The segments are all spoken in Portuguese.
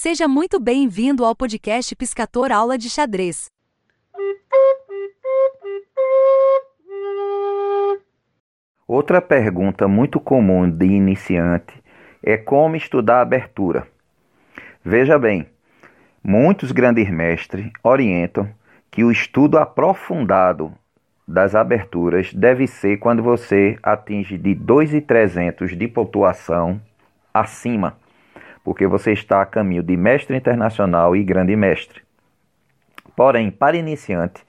Seja muito bem-vindo ao podcast Piscator Aula de Xadrez. Outra pergunta muito comum de iniciante é como estudar abertura. Veja bem, muitos grandes mestres orientam que o estudo aprofundado das aberturas deve ser quando você atinge de 2,300 de pontuação acima porque você está a caminho de mestre internacional e grande mestre. Porém, para iniciante,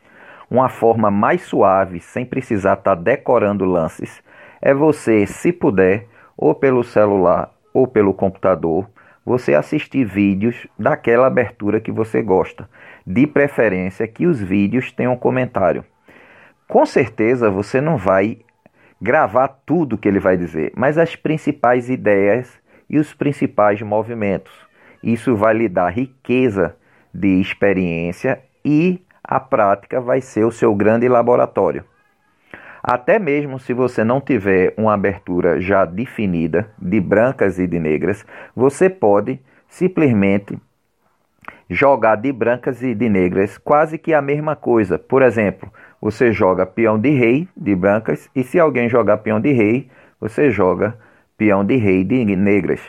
uma forma mais suave, sem precisar estar tá decorando lances, é você, se puder, ou pelo celular ou pelo computador, você assistir vídeos daquela abertura que você gosta. De preferência que os vídeos tenham comentário. Com certeza você não vai gravar tudo que ele vai dizer, mas as principais ideias e os principais movimentos. Isso vai lhe dar riqueza de experiência e a prática vai ser o seu grande laboratório. Até mesmo se você não tiver uma abertura já definida de brancas e de negras, você pode simplesmente jogar de brancas e de negras quase que a mesma coisa. Por exemplo, você joga peão de rei de brancas e se alguém jogar peão de rei, você joga peão de rei de negras.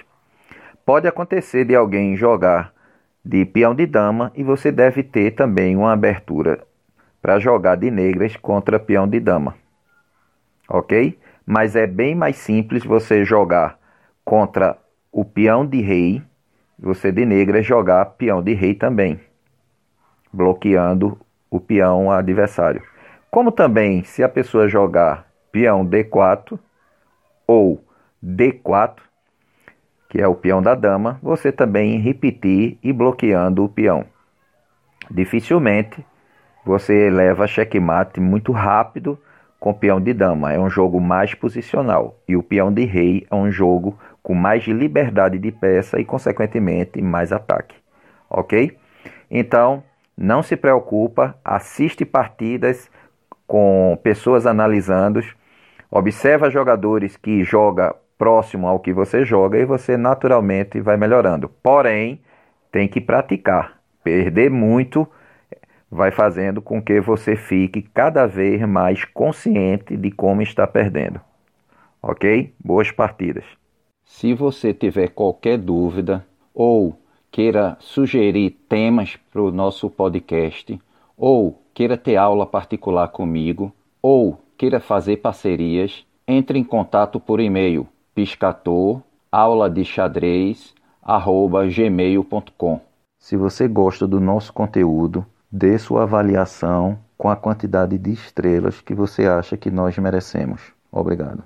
Pode acontecer de alguém jogar de peão de dama e você deve ter também uma abertura para jogar de negras contra peão de dama. Ok? Mas é bem mais simples você jogar contra o peão de rei, você de negras jogar peão de rei também, bloqueando o peão adversário. Como também, se a pessoa jogar peão D4 ou D4, que é o peão da dama, você também repetir e bloqueando o peão. Dificilmente você leva checkmate muito rápido com peão de dama, é um jogo mais posicional, e o peão de rei é um jogo com mais liberdade de peça e consequentemente mais ataque. OK? Então, não se preocupa, assiste partidas com pessoas analisando, observa jogadores que joga próximo ao que você joga e você naturalmente vai melhorando. Porém, tem que praticar. Perder muito vai fazendo com que você fique cada vez mais consciente de como está perdendo. Ok? Boas partidas. Se você tiver qualquer dúvida ou queira sugerir temas para o nosso podcast, ou queira ter aula particular comigo, ou queira fazer parcerias, entre em contato por e-mail piscator, aula de xadrez, arroba gmail.com. Se você gosta do nosso conteúdo, dê sua avaliação com a quantidade de estrelas que você acha que nós merecemos. Obrigado.